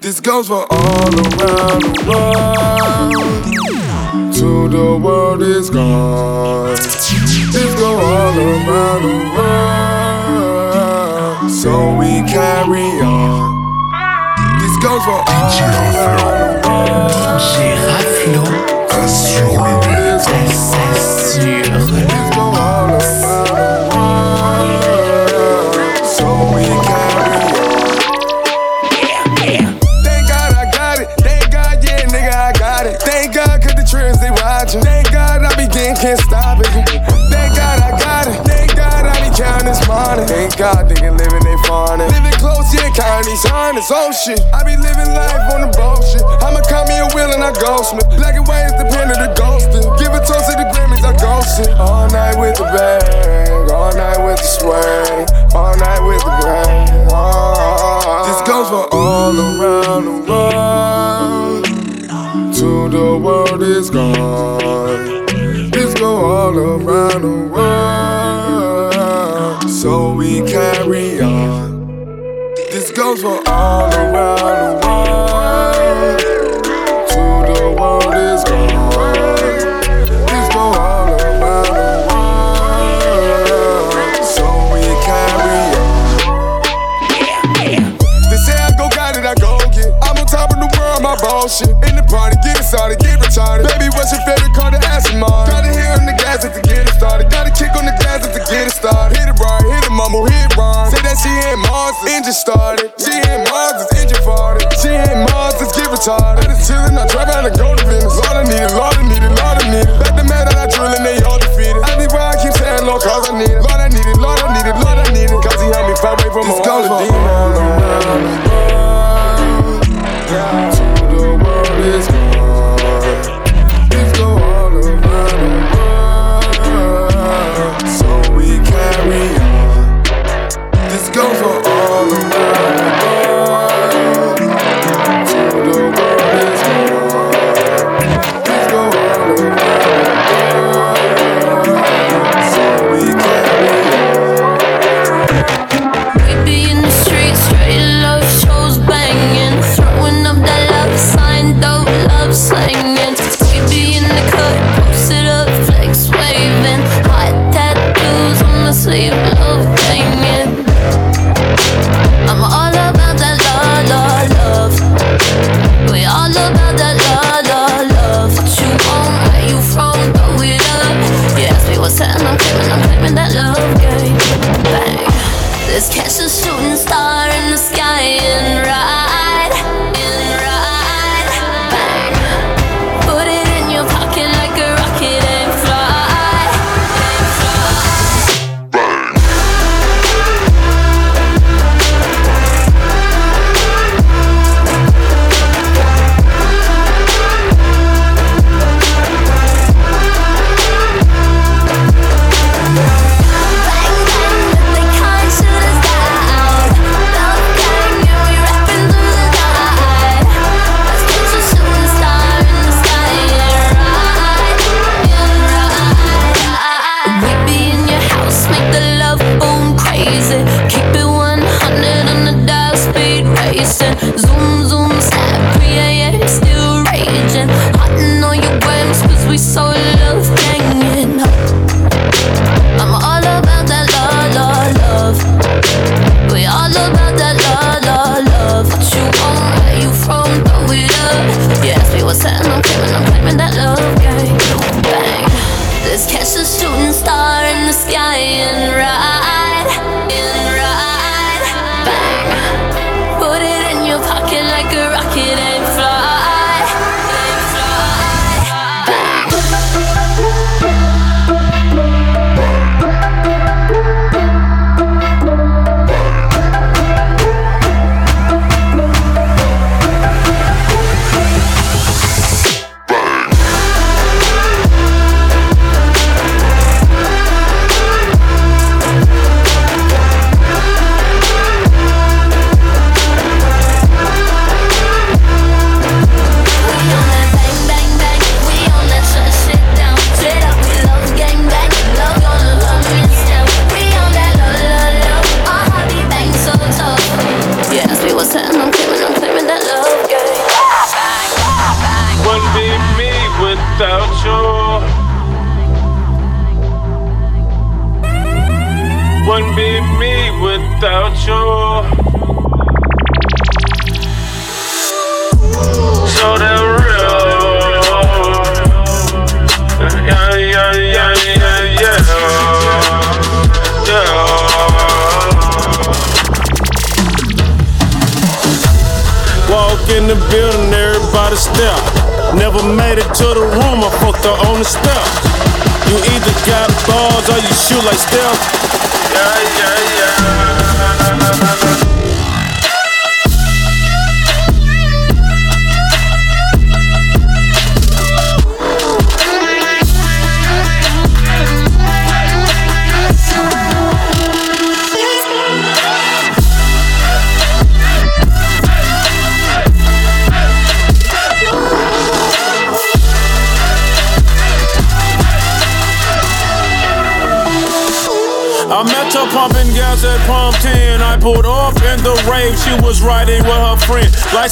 This goes for all around the world. Till the world is gone. This goes all around the world. So we carry on. This goes for all around the world. DJ Raflo. Assure. Assure. can't stop it. Thank God I got it. Thank God I be counting this money. Thank God they can live in their farming. Living close, yeah, counting these harness. Oh shit, I be living life on the bullshit. I'ma call me a wheel and I ghost ghostsmith. Black and white is the pen of the ghosting. Give a toast to the Grammys, I ghost it. All night with the bang, all night with the swing, all night with the bang. Oh. This goes for all around the world. to the world is gone all around the world. So we carry on. This goes for all around the world. To the world is gone. This all around the world. So we carry on. They say I go it, I go get. I'm on top of the world, my. In the party, get started, get retarded. Baby, what's your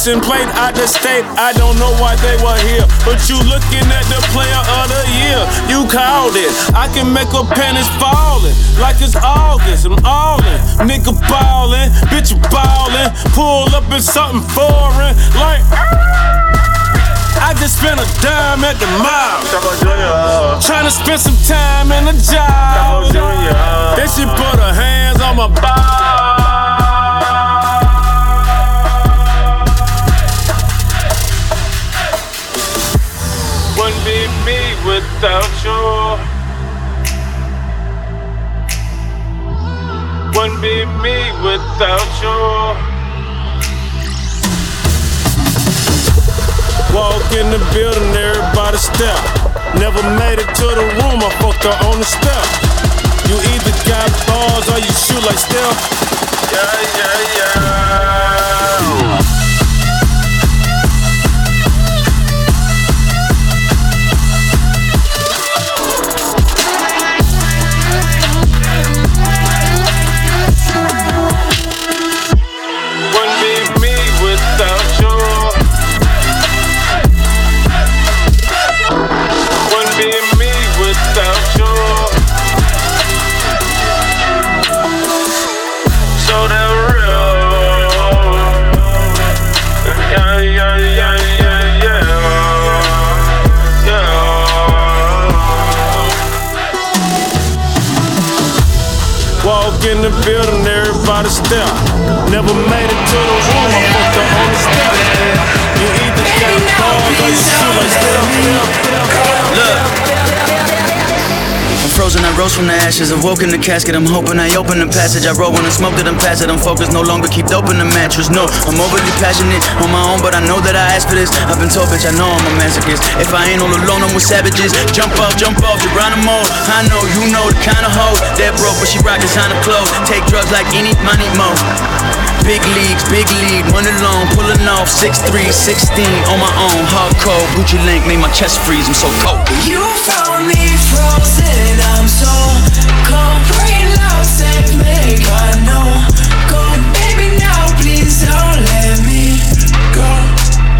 License plate out the state. I don't know why they were here. But you looking at the player of the year. You called it. I can make her pennies falling. Like it's August. I'm all in. Nigga ballin'. Bitch ballin'. Pull up in something foreign. Like. I just spent a dime at the mall. Tryna spend some time in the job. Then she put her hands on my ball. Without you. Wouldn't be me without you. Walk in the building, everybody step. Never made it to the room, I fucked her on the step. You either got balls or you shoot like Steph. Yeah, yeah, yeah. Walk in the building, everybody step. Never made it to the room, I fucked her on the step. You either got balls or you shoot like Steph. Look. Frozen, I rose from the ashes. Awoke in the casket. I'm hoping I open the passage. I roll when I smoke it, I'm past it. I'm focused, no longer keep dope in the mattress. No, I'm overly passionate on my own, but I know that I asked for this. I've been told, bitch, I know I'm a masochist. If I ain't all alone, I'm with savages. Jump off, jump off, Geronimo. I know, you know the kind of hoe that broke, but she rock designer clothes. Take drugs like any money mo. Big leagues, big lead, money long, pulling off 6'3, 16 on my own. Hardcore, Gucci link made my chest freeze. I'm so cold. You found me frozen, I'm so cold. Rain loud, save me, I know. Go, baby, now please don't let me go.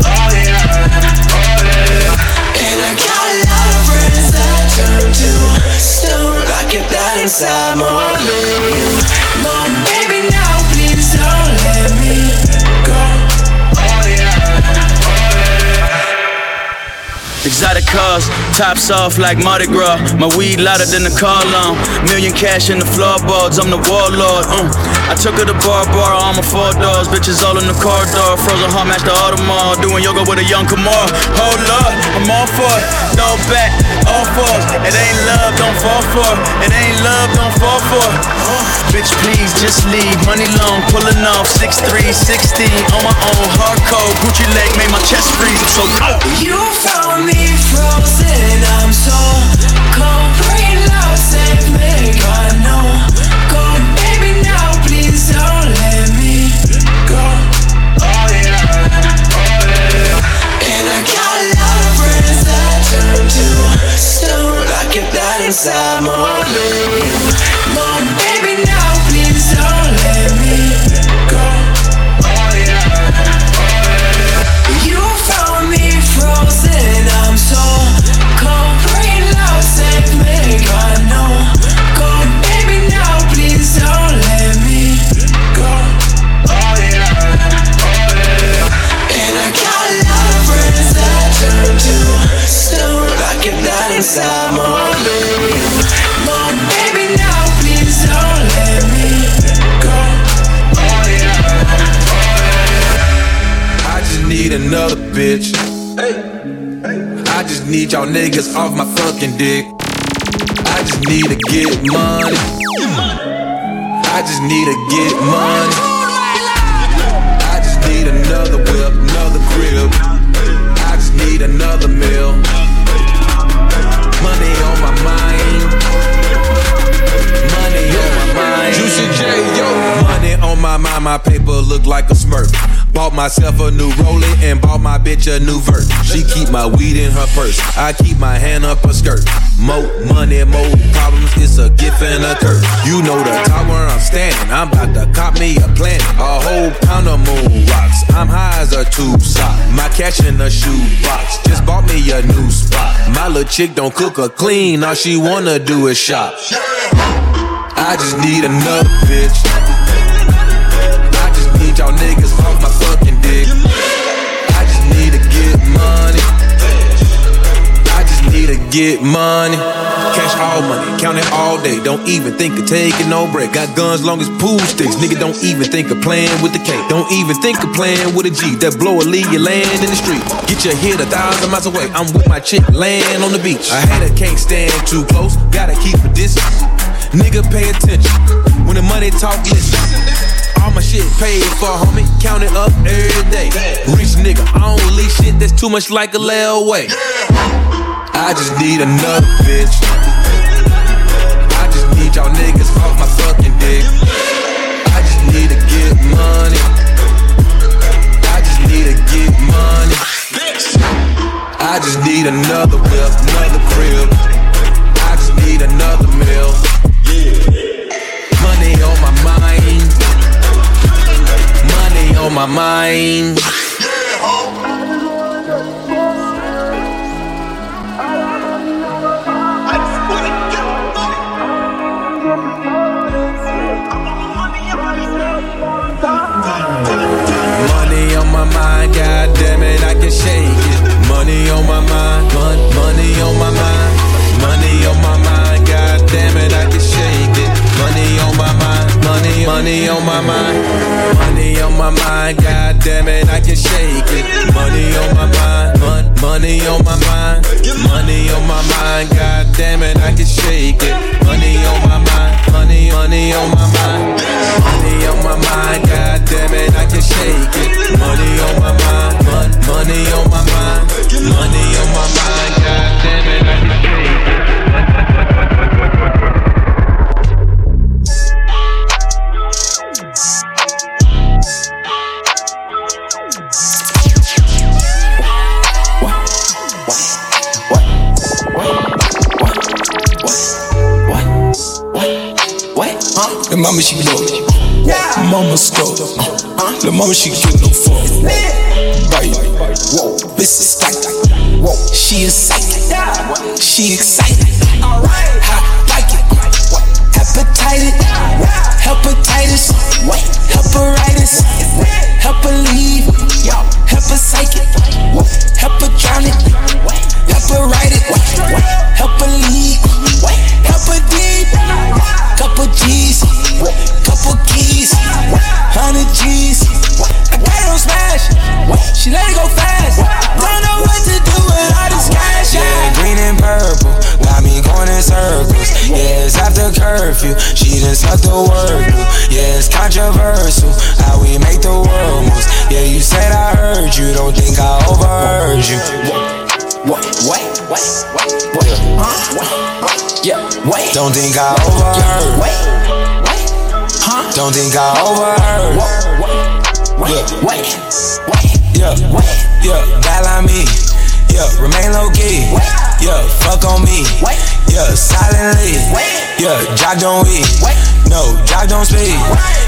Oh yeah, oh yeah. And I got a lot of friends that turn to stone. I get that inside more than me Exotic cars, tops off like Mardi Gras. My weed louder than the car alarm. Million cash in the floorboards, I'm the warlord. Uh. I took her to bar bar, all my four doors. Bitches all in the corridor. Frozen heart match the Audemars. Doing yoga with a young Kamar. Hold up, I'm all for it. Throw back, all fours. It ain't love, don't fall for it. It ain't love, don't fall for it. Uh. Bitch, please just leave. Money long, pulling off 6'3, 16 on my own. Hardcore, Gucci leg made my chest freeze. I'm so cold. You found me frozen, I'm so cold. Rain loud, save me, I know. Go, baby, now please don't let me go. Oh, oh, yeah. And I got a lot of friends that turn to stone. I get that inside bitch. I just need y'all niggas off my fucking dick. I just need to get money. I just need to get money. I just need another whip, another crib. I just need another meal. Money on my mind. Money on my mind. Juicy J, yo. Money on my mind, my paper look like a smurf. Bought myself a new roller and bought my bitch a new vert. She keep my weed in her purse. I keep my hand up her skirt. More money, more problems. It's a gift and a curse. You know the top where I'm standing. I'm about to cop me a planet. A whole pound of moon rocks. I'm high as a tube sock. My cash in a shoe box. Just bought me a new spot. My little chick don't cook or clean. All she wanna do is shop. I just need another bitch. Get money. Cash all money, count it all day. Don't even think of taking no break. Got guns long as pool sticks. Nigga, don't even think of playing with the K. Don't even think of playing with a G. That blow a leave you land in the street. Get your head a thousand miles away. I'm with my chick, land on the beach. I had her, can't stand too close. Gotta keep a distance. Nigga, pay attention. When the money talk, listen. All my shit paid for, homie. Count it up every day. Rich nigga, I don't leave shit that's too much like a layaway. I just need another bitch. I just need y'all niggas off my fucking dick. I just need to get money. I just need to get money. I just need another whip, another crib. I just need another meal. Money on my mind. Money on my mind. My mind, god damn it, I can shake it. Money on my mind, mon- money on my mind, money on my mind, god damn it, I can shake it. Money on my mind, money, money on my mind, money on my mind, god damn it, I can shake it. Money on my mind, mon- money on my mind, money on my mind, god damn it, I can shake it. Money, money on my mind, money on my mind, god damn it, I can shake it. Money on my mind, mon- money on my mind, money on my mind, god damn it, I can shake it. mama she low. Mama stole. Uh, the mama she get no fuck. Right. Whoa. This is stack. Whoa. She is psychic. She excited. Hot like it. Hepatitis. Hepatitis. Heparitis. Curfew, she done sucked the word through. Yeah, it's controversial how we make the world moves. Yeah, you said I heard you, don't think I overheard you. What? What? What? What? What? Huh? Yeah. Wait. Don't think I overheard. Wait. Wait. Huh? Don't think I overheard. Yeah. Wait. Wait. Yeah. Wait. Yeah. Bad like me. Yeah. Remain low key. Yeah. Fuck on me. Yeah. Silently. Yeah. Jock don't eat. No. Jock don't speak.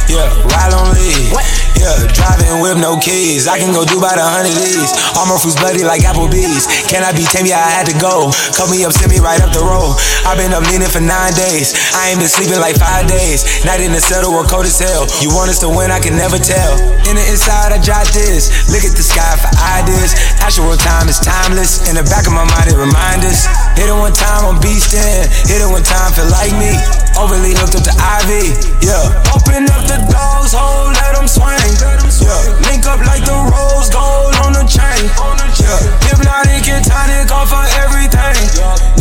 Yeah. Ride on lead. Yeah. Driving with no keys. I can go do about a hundred D's. All my fruits bloody like Applebee's. Can I be tame? Yeah, I had to go. Cut me up, send me right up the road. I've been up leaning for nine days. I ain't been sleeping like five days. Night in the settle, we're cold as hell. You want us to win? I can never tell. In the inside, I jot this. Look at the sky for ideas. Actual time is timeless. In the back of my mind, it reminds us. Hit it one time, I'm beastin'. Hit it one time, feel like me. Oh, Overly hooked up to IV, yeah. Open up the dog's hole, let them swing, yeah. Link up like the rose gold on the chain, yeah. Hypnotic, hypnotic, tonic off of everything,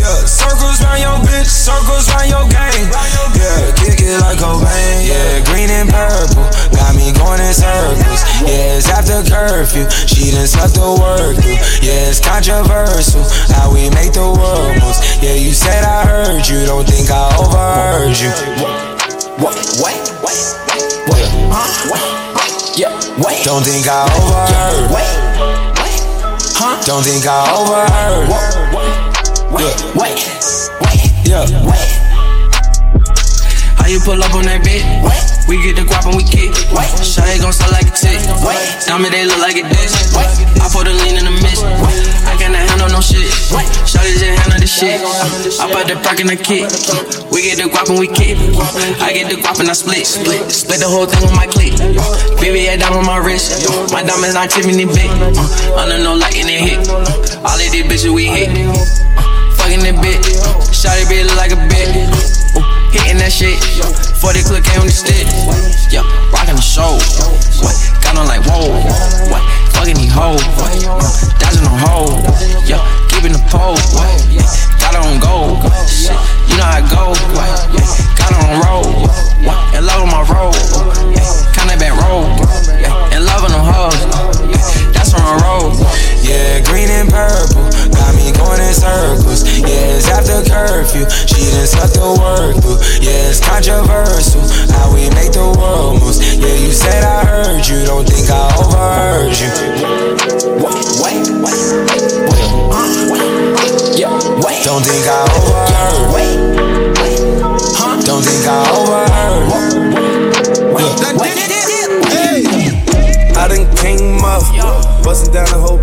yeah, circles round your bitch, circles round your gang. Yeah, kick it like Cobain. Yeah, green and purple, got me going in circles. Yeah, it's after curfew, she done slept the work through. Yeah, it's controversial how we make the world moves. Yeah, you said I heard you, don't think I overheard you. What? What? What? What? What? Huh? What? Yeah. Wait. Don't think I overheard. Wait. Huh? Don't think I overheard. What? Wait. Wait. Yeah. Wait. How you pull up on that bitch? Wait. We get the guap and we kick. Wait. Shawty gon' sell like a tick. Wait. Diamond they look like a dish. I put a lean in the mist. I cannot handle no shit. Wait. Shawty just handle the shit. I put the perk in the kick. We get the guap and we kick. I get the guap and I split. Split, split the whole thing with my click. Baby, I diamond on my wrist. My diamonds not Tiffany big. Uh, under no light in it hit. Uh, all of these bitches we hit. Uh, Fucking that bitch. Shawty bitch look like a. Ooh, hitting that shit. 40 click came on the stick. Yeah, rocking the show. What? Got on like whoa. What? Fucking these hoes. What? Dodging the hole. Yeah, keeping the pole. What? Got on gold. Shit, you know I go. What? Got on roll. What? In love with my roll. Yeah, kinda back roll. Yeah, in love with them hoes. Yeah, that's on the road. Yeah, green and purple got me going in circles. Yeah, it's after curfew. She done suck the work through. Yeah, it's controversial how we make the world moves. Yeah, you said I heard you, don't think I overheard you. Wait, wait, wait, wait. Yeah, wait. Don't think I overheard. Wait, wait. Huh? Don't think I overheard. Yeah, wait. I done came up, bustin' down the whole bag.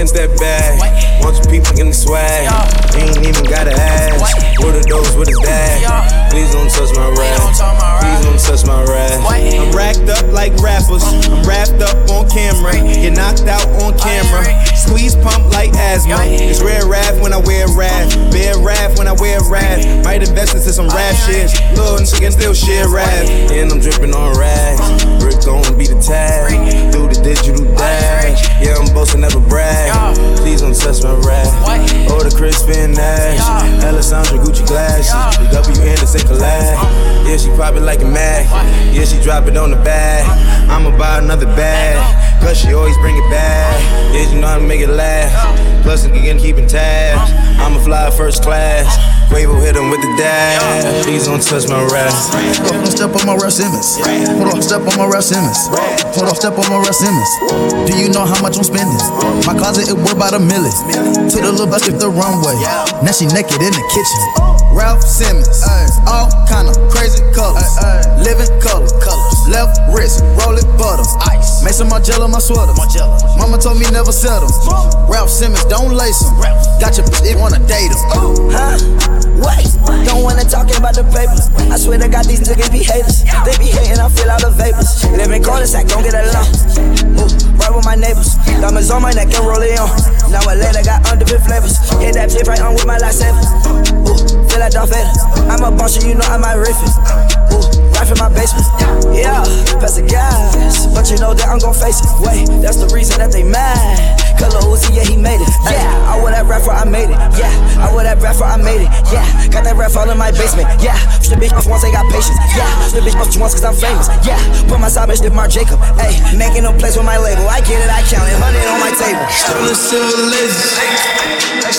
Broke chickens that bag. Bunch of people getting swag. Ain't even gotta ask. What are those? What is that? Please don't touch my Raf. Please don't touch my Raf. I'm racked up like rappers. I'm wrapped up on camera. Get knocked out on camera. Squeeze pump like asthma. It's rare rap when I wear rap. Bear rap when I wear rap. Might invest into some rap shit. Little nigga still share rap. And I'm dripping on rags. Brick gon' be the tag. Do the digital dash. Yeah, I'm boasting, never brag. Please don't touch my Raf. Oh, the Crispin Nash. Alessandro Gucci glasses. The W Anderson collab. Yeah, she pop it like a Mac. Yeah, she drop it on the bag. I'ma buy another bag. Cause she always bring it back. Yeah, you know how to make it laugh. Plus, again, keeping tabs. I'ma fly first class. Quavo hit him with the dash. Please don't touch my Raf. Hold on, step on my Raf Simons. Hold on, step on my Raf Simons. Hold on, step on my Raf Simons. Do you know how much I'm spending? My closet it worth about a million. Took the little bus the runway. Now she naked in the kitchen. Raf Simons, all kind of crazy colors, living color, colors. Left wrist, roll it butter, ice. Make some Margiela my sweater. Mama told me never settle. Raf Simons, don't lace him. Got your bitch, wanna date him. Huh? Wait, don't wanna talk about the papers. I swear to God, these niggas be haters. They be hating, I feel all the vapors. Live in cul-de-sac, don't get along. Ooh, right with my neighbors. Diamonds on my neck and roll it on. Now I later got underbit flavors. Hit that chip right on with my lightsaber. Ooh, feel like Darth Vader. I'm a boss, you know I might riff it. Ooh, right from my basement. Yeah, pass the gas. But you know that I'm gon' face it. Wait, that's the reason that they mad. Color Uzi, yeah, he made it. Yeah, I wear that rapper, I made it. Yeah, I wear that rapper, I made it. Yeah, got that rap all in my basement. Yeah, the bitch off once they got patience. Yeah, the bitch off once cause I'm famous. Yeah, put my side bitch, Mark Jacob. Hey, making no place with my label. I get it, I count it. Hundred on my table. Stolen silver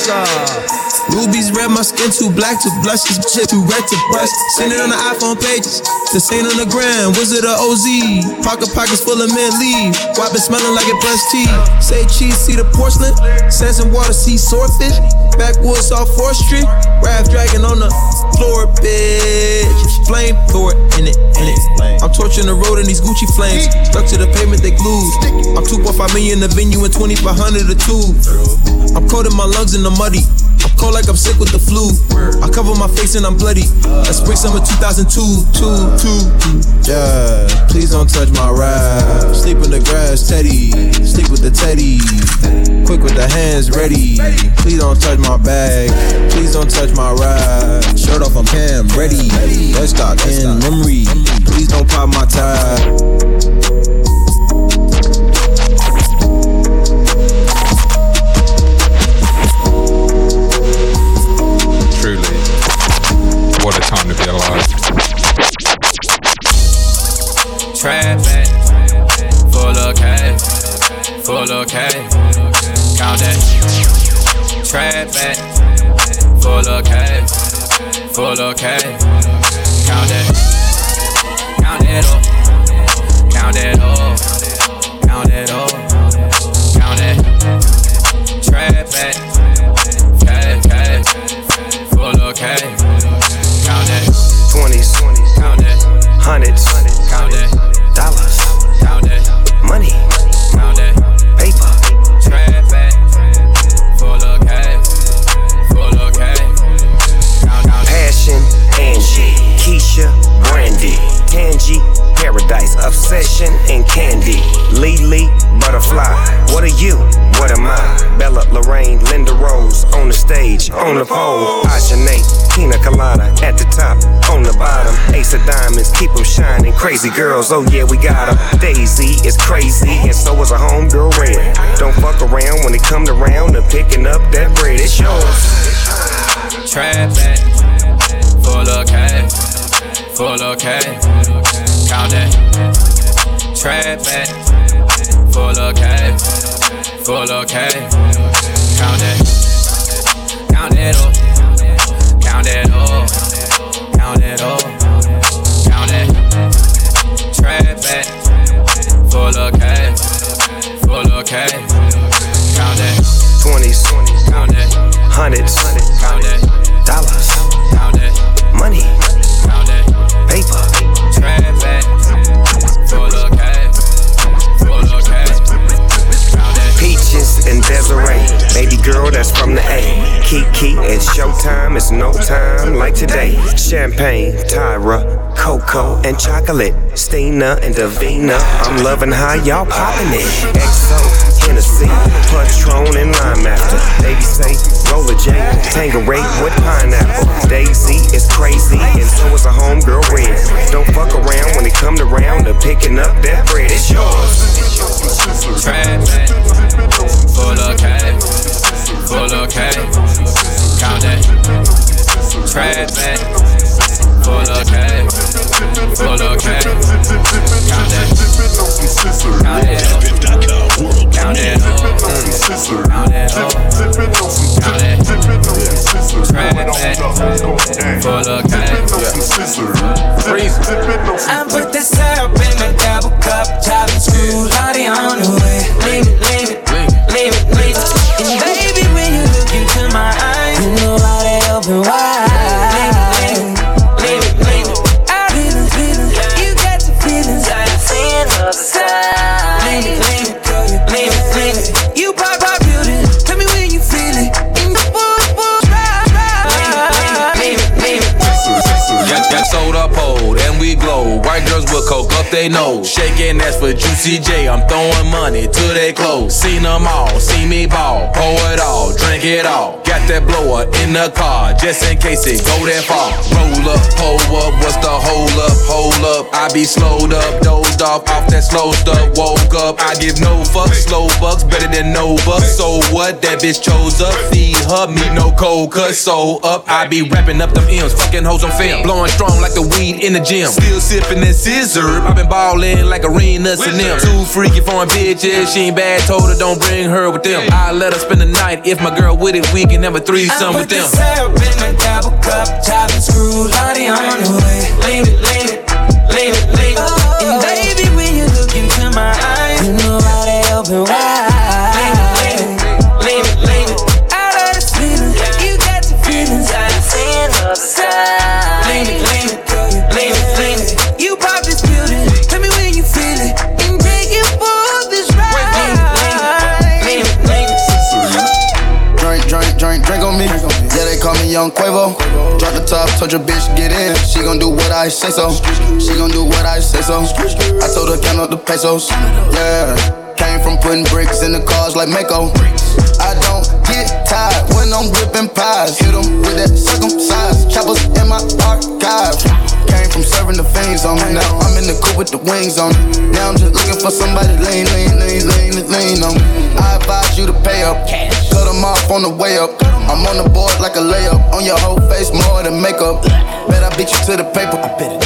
all. Rubies red, my skin too black to blush. This shit too red to brush. Send it on the iPhone pages. The same on the gram. Wizard of OZ. Pocket pockets full of mint leaf. Wop it smelling like it brushed teeth. Say cheese, see the porcelain. Sands and water, see swordfish. Backwoods off 4th Street. Raft dragon on the floor, bitch. Flame throw it in it, in it. I'm torching the road in these Gucci flames. Stuck to the pavement, they glued. I'm 2.5 million the venue and 2500 a tube. I'm coating my lungs in the muddy. I'm cold like I'm sick with the flu. I cover my face and I'm bloody. That's spring summer 2002. Two, two, two. Yeah, please don't touch my Raf. Sleep in the grass, Teddy. Sleep with the Teddy. Quick with the hands ready. Please don't touch my bag. Please don't touch my ride. Shirt off, I'm Cam, ready. Let's start in memory. Please don't pop my tie. Oh yeah, we got got 'em. Champagne, Tyra, Cocoa and chocolate. Stina and Davina, I'm loving how y'all poppin' it. XO, Hennessy, Patron and Lime After. Baby say, Roller J, Tanqueray with pineapple. Daisy is crazy and so is a homegirl Red. Don't fuck around when it come to round of picking up that bread. It's yours. Full okay. Full okay. Count that. Full okay. Full okay. Count that. Count that. Count that. Count that. Full. I put this syrup in the double cup, top and screw, Lottie on the way. Leave it, leave it, leave it, leave it. And baby, when you look into my eyes, you know how they open wide. They nose. Shaking ass for Juicy J. I'm throwing money to their clothes. Seen them all, see me ball. Pour it all, drink it all. Got that blower in the car just in case it go that far. Roll up, pull up, what's the hold up? Hold up, I be slowed up, dozed off off that slow stuff. Woke up, I give no fucks, slow bucks better than no bucks. So what? That bitch chose up, feed her me no cold cut. So up, I be wrapping up them M's, fucking hoes on film, blowing strong like the weed in the gym. Still sipping that scissor, I been ballin' like arenas and them. Too freaky foreign bitches, she ain't bad, told her don't bring her with them. I let her spend the night, if my girl with it, we can have a threesome with them. I put the syrup in the double cup, top and screw, Lottie on the way. Leave it, leave it, leave it, leave it. And baby, when you look into my eyes, you know how they open wide. Young Quavo. Drop the top, told your bitch get in. She gon' do what I say so. She gon' do what I say so. I told her count up the pesos. Yeah, came from putting bricks in the cars like Mako. I don't get tired when I'm whipping pies. Hit 'em with that circumcised choppers in my archive. Came from serving the fiends on me. Now I'm in the coupe with the wings on me. Now I'm just looking for somebody lean, lean, lean, lean, lean on me. I advise you to pay up. Cut 'em off on the way up. I'm on the board like a layup. On your whole face more than makeup. Bet I beat you to the paper. Cup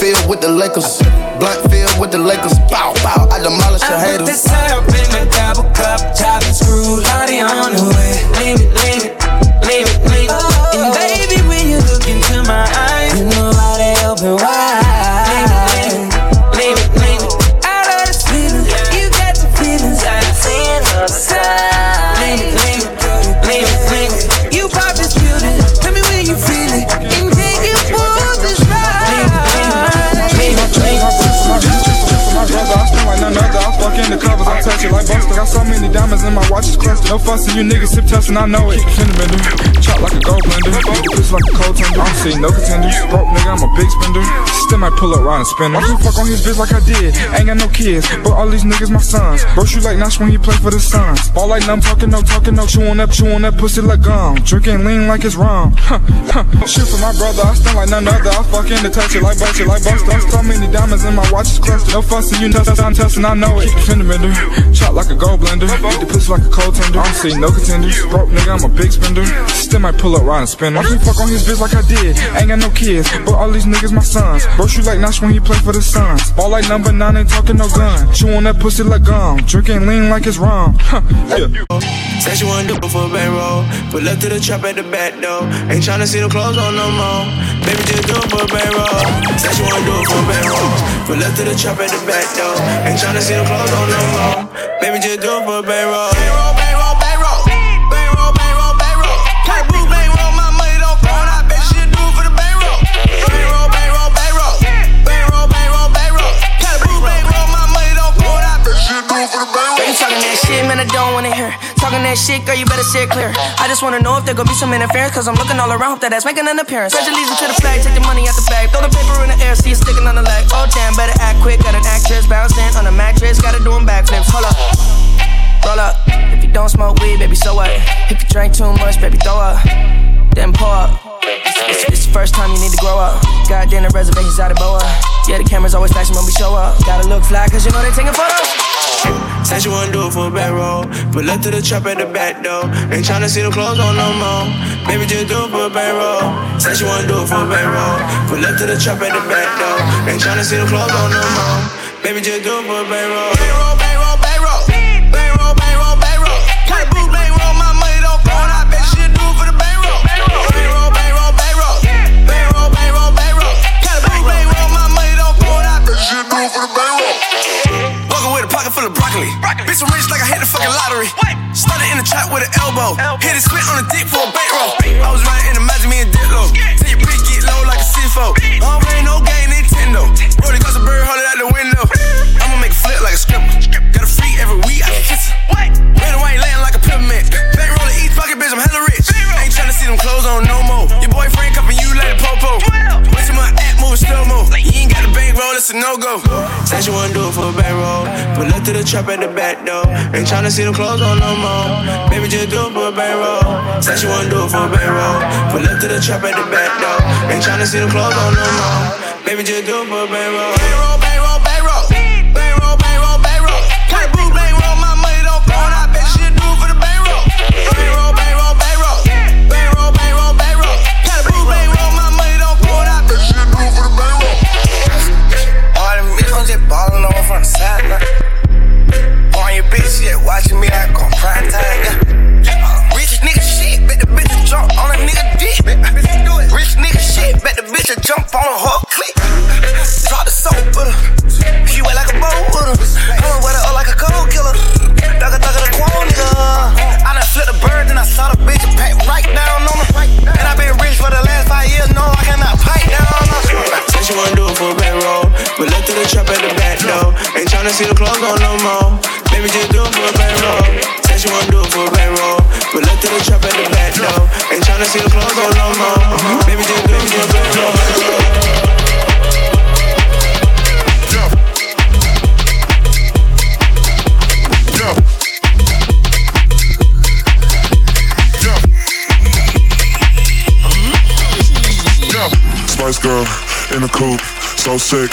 field with the Lakers. Blunt field with the Lakers. Bow, bow, I demolish the haters. I put this syrup in the double cup, chop and screw, Lottie on the way. Leave it, leave it, leave it, leave it. And baby, when you look into my eyes, you know how they open wide. Covers, I touch it like Buster. Got so many diamonds in my watch is clustered. No fussing, you niggas sip testing, I know it. Bender, chop like a gold blender. Bitch like a cold tender. I don't see no contenders. Broke nigga, I'm a big spender. Still might pull up round and spin. Can fuck on his bitch like I did. Ain't got no kids, but all these niggas my sons. Bro, shoot like Nash when he play for the Suns. Ball like numb, talking no, talking no. Chewing up, chewing up, pussy like gum. Drinking lean like it's rum. Shoot for my brother, I stand like none other. I fuck in the touch it like Buster, like Buster. So many diamonds in my watch is clustered. No fussing, you know, I'm testing, I know it. Bender, chop like a gold blender. Eat the pussy like a cold tender. I don't see no contenders. Broke nigga, I'm a big spender. Still might pull up, ride and spin. I can fuck on his bitch like I did. Ain't got no kids, but all these niggas my sons. Bro, shoot like Nash when he play for the Suns. Ball like number nine, ain't talking no gun. Chewing that pussy like gum. Drinking lean like it's rum. Said she wanna do it for a bankroll. Pull up to the trap at the back door. Ain't tryna see the clothes on no more. Baby, just do it for a bankroll. Said she wanna do it for a bankroll. Pull up to the trap at the back door. Ain't tryna see the clothes on no. Baby, just do it for bankroll. You talking that shit, man, I don't wanna hear. Talking that shit, girl, you better say it clear. I just wanna know if there gonna be some interference, cause I'm looking all around, hope that ass making an appearance. Pledge allegiance to the flag, take the money out the bag. Throw the paper in the air, see it sticking on the leg. Oh damn, better act quick, got an actress bouncing on a mattress, gotta do 'em backflips. Hold up. Roll up. If you don't smoke weed, baby, so what? If you drink too much, baby, throw up. Then pour up. It's, it's, the first time you need to grow up. Goddamn, the reservations out of boa. Yeah, the cameras always flashing when we show up. Gotta look fly, cause you know they taking photos. Said you wanna do it for a bankroll. Pull up to the trap at the back door. Ain't tryna see the clothes on no more. Baby, just do it for a bankroll. Said you wanna do it for a bankroll. Pull up to the trap at the back door. Ain't tryna see the clothes on no more. Baby, just do it for a bankroll. Bankroll, bankroll, bankroll. Bitch, I'm rich like I hit the fucking lottery. Started in the trap with an elbow. Hit it split on the dick for a bankroll. I was riding in the magic, me and Diplo. Tell your bitch get low like a CFO. I don't play no game, Nintendo. Rolly got some bird, hold it out the window. I'ma make a flip like a script. Got a freak every week, I can kiss it. Red and white laying like a peppermint. Bankroll in each pocket, bitch, I'm hella rich. Ain't tryna see them clothes on no more. Your boyfriend cuffing you like a popo. Wait till my act move slow mo. You ain't got a bankroll, it's a no go. Said you wanna do it for a bankroll. Pull up to the trap at the back door. Ain't tryna see them clothes on no more. Baby, just do it for a bankroll. Said you wanna do it for a bankroll. Pull up to the trap at the back door. Ain't tryna see them clothes on no more. Baby, just do it for a bankroll, Trap at the back door. Ain't tryna see the clothes on no more. Baby, just do it for a bankroll. Said she wanna do it for a bankroll. Pull up to the trap at the back door. Ain't tryna see the clothes on no more. Baby, just do it for a bankroll. Spice girl in the coupe, so sick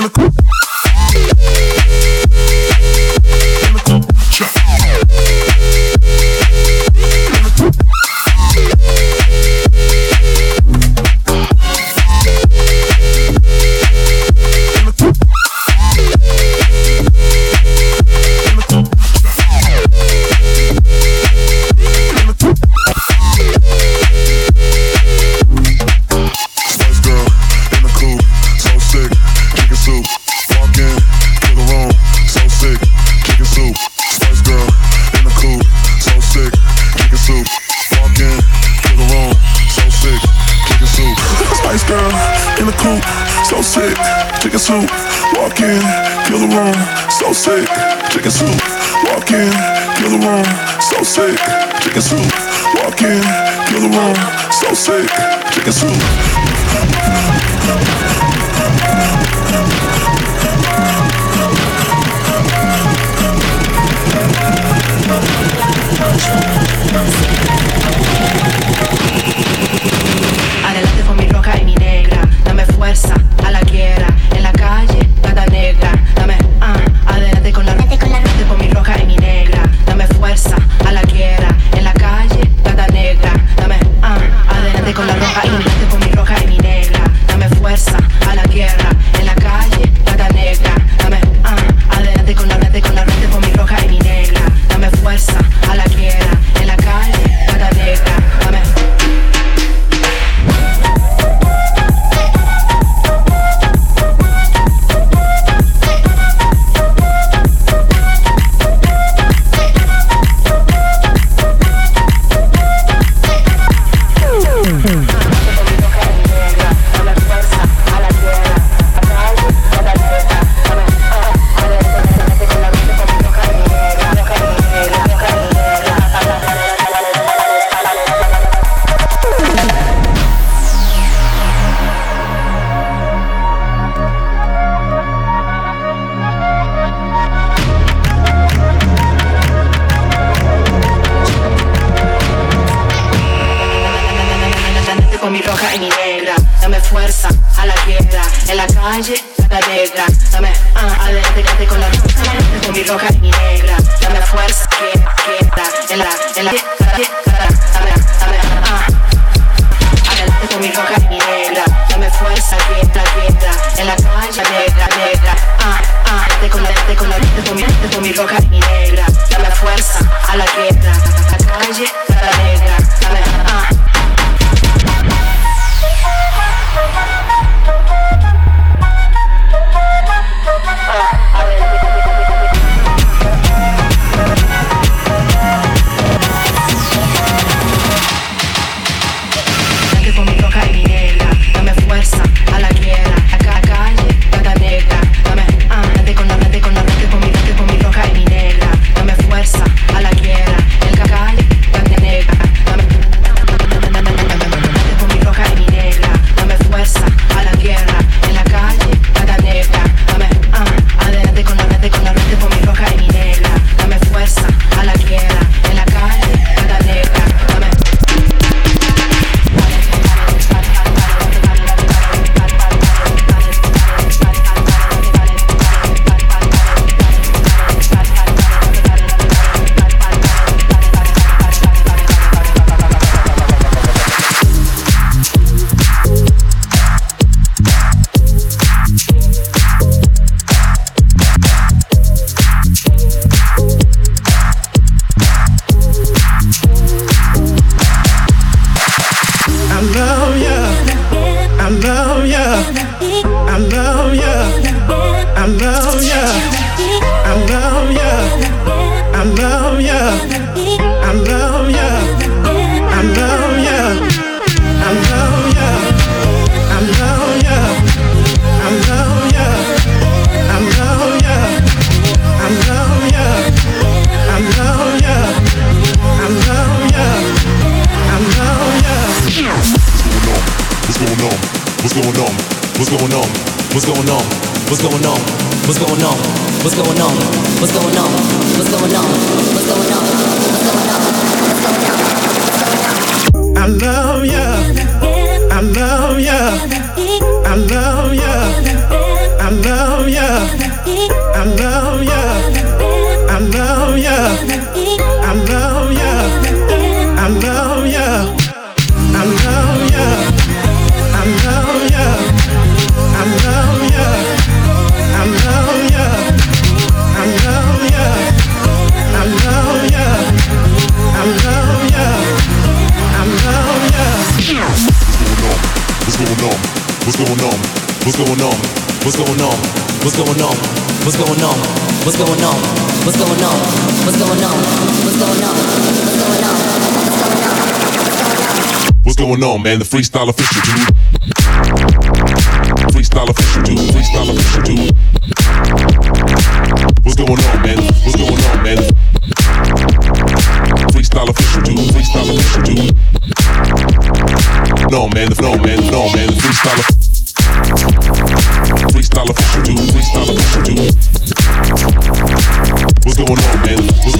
in the coop. sick, chicken soup, walk in, kill the room, so sick, chicken soup, walk in, kill the room, so sick, chicken soup, walk in, kill the room, so sick, chicken soup. Thank 你 What's going on? What's going on? What's going on? What's going on? What's going on? What's going on? What's going on? What's going on? What's going on, man? The freestyle official dude. Freestyle official dude. Freestyle official dude. What's going on, man? What's going on, man? Freestyle official dude. Freestyle official dude. No man, no man, no man, freestyle. Freestyle freestyle. What's going on, man?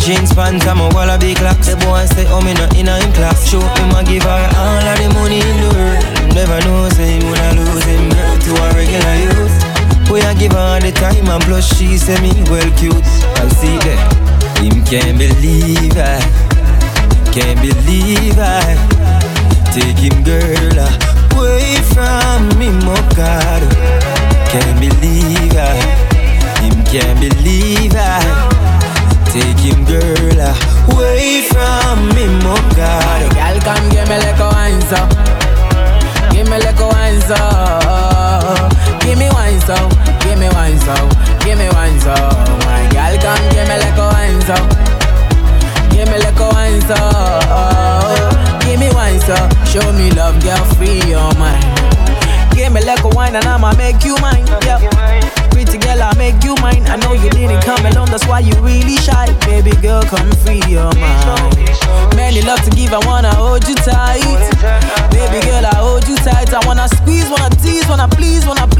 Jeans pants, I'm a wallaby clocks. The boy say, oh me not wanna please, wanna please.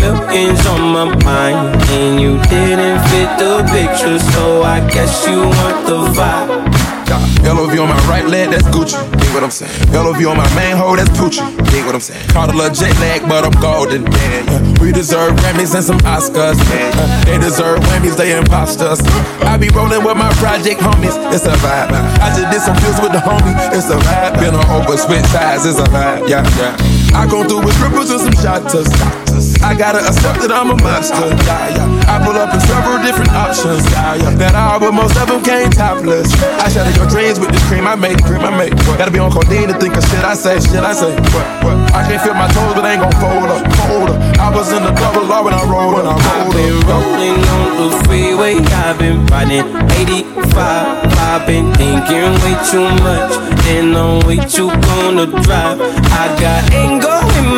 millions on my mind, and you didn't fit the picture, so I guess you want the vibe. LOV on my right leg, that's Gucci. Dig what I'm saying? LOV on my main hole, that's Poochie. Dig what I'm saying? Caught a little jet lag, but I'm golden. Yeah. We deserve Grammys and some Oscars. Yeah. They deserve Whammies, they imposters. I be rolling with my project homies, it's a vibe. I just did some deals with the homie, it's a vibe. Been on over, switch sides, it's a vibe. Yeah, yeah. I come through with strippers and some shotters. I gotta accept that I'm a monster. I pull up in several different options. That all, but most of them came topless. I shatter your dreams with this cream I make, cream I make. Gotta be on codeine to think of shit I say, shit I say. I can't feel my toes, but I ain't gon' fold up, fold up. I was in the double R when I rolled, when I rolled. I've been rolling on the freeway, I've been riding 85. I've been thinking way too much, and I'm way too gonna drive. I got anger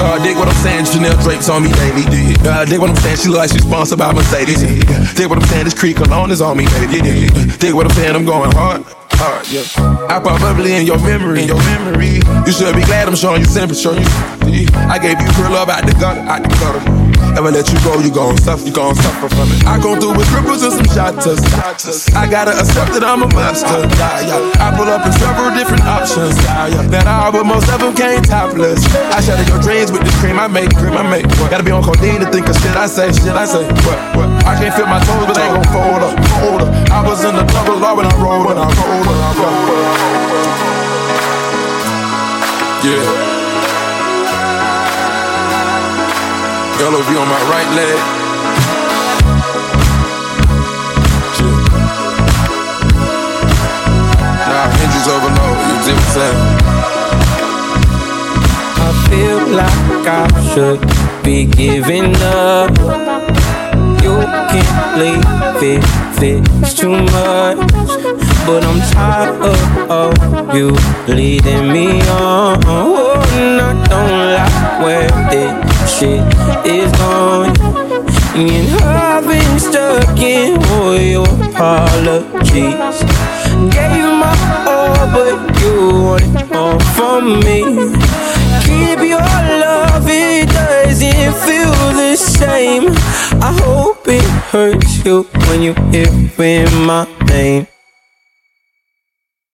Uh, dig what I'm saying, Chanel drapes on me daily. Uh, dig what I'm saying, she look like she's sponsored by Mercedes. Dig what I'm saying, this Creed cologne is on me, baby. Dig what I'm saying, I'm going hard. Hard, yeah. I probably in your memory, in your memory. You should be glad I'm showing you sympathy. You, I gave you real love out the gutter, out the gutter. Ever let you go, you gon' suffer, you gon' suffer from it. I go through with cripples and some shotters. I gotta accept that I'm a monster. Yeah, yeah. I pull up in several different options. Yeah, yeah. That all, but most of them came topless. I shatter your dreams with this cream I make, cream I make. What? Gotta be on codeine to think of shit I say, shit I say. What? What? I can't feel my toes, but they gon' fold up, fold up. I was in the double law when I rolled, when I rolled, when I rolled. Yeah. LOV on my right leg. Nah, hinges overload, you see what saying? I feel like I should be giving up. You can't leave it, it's too much. But I'm tired of, you leading me on. Oh, and I don't like where this shit is going. And I've been stuck in all your apologies. Gave my all, but you want more from me. Keep your love, it doesn't feel the same. I hope it hurts you when you hear my name.